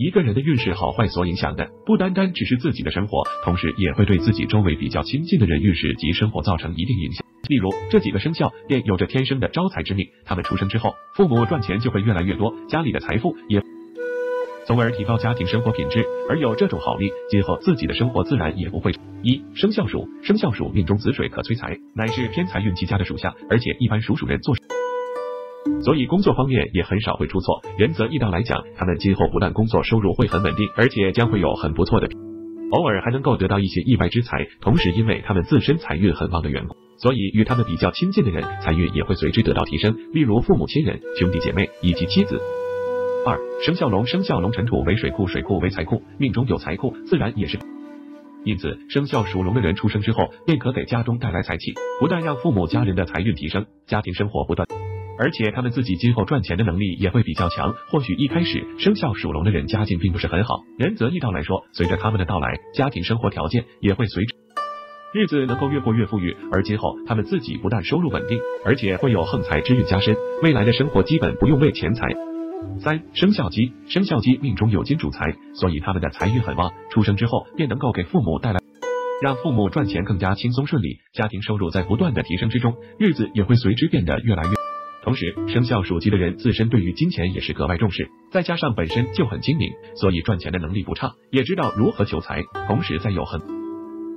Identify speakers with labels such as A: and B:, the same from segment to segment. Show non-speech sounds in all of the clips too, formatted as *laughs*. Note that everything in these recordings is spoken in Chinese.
A: 一个人的运势好坏所影响的，不单单只是自己的生活，同时也会对自己周围比较亲近的人运势及生活造成一定影响。例如，这几个生肖便有着天生的招财之命，他们出生之后，父母赚钱就会越来越多，家里的财富也，从而提高家庭生活品质。而有这种好命，今后自己的生活自然也不会。一生肖鼠，生肖鼠命中子水可催财，乃是偏财运极佳的属相，而且一般属鼠人做。事 *laughs* 所以工作方面也很少会出错。原则一道来讲，他们今后不但工作收入会很稳定，而且将会有很不错的，偶尔还能够得到一些意外之财。同时，因为他们自身财运很旺的缘故，所以与他们比较亲近的人，财运也会随之得到提升。例如父母亲人、兄弟姐妹以及妻子。二生肖龙，生肖龙辰土为水库，水库为财库，命中有财库，自然也是。因此，生肖属龙的人出生之后，便可给家中带来财气，不但让父母家人的财运提升，家庭生活不断。而且他们自己今后赚钱的能力也会比较强。或许一开始生肖属龙的人家境并不是很好，仁泽易道来说，随着他们的到来，家庭生活条件也会随之日子能够越过越富裕。而今后他们自己不但收入稳定，而且会有横财之运加深，未来的生活基本不用为钱财。三生肖鸡，生肖鸡命中有金主财，所以他们的财运很旺，出生之后便能够给父母带来，让父母赚钱更加轻松顺利，家庭收入在不断的提升之中，日子也会随之变得越来越。同时，生肖属鸡的人自身对于金钱也是格外重视，再加上本身就很精明，所以赚钱的能力不差，也知道如何求财。同时，再有很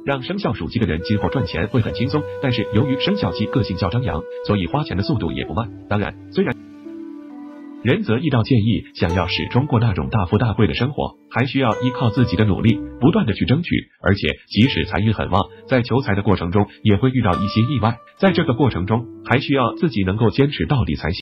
A: 让生肖属鸡的人今后赚钱会很轻松。但是，由于生肖鸡个性较张扬，所以花钱的速度也不慢。当然，虽然。仁泽易道建议，想要始终过那种大富大贵的生活，还需要依靠自己的努力，不断的去争取。而且，即使财运很旺，在求财的过程中，也会遇到一些意外。在这个过程中，还需要自己能够坚持到底才行。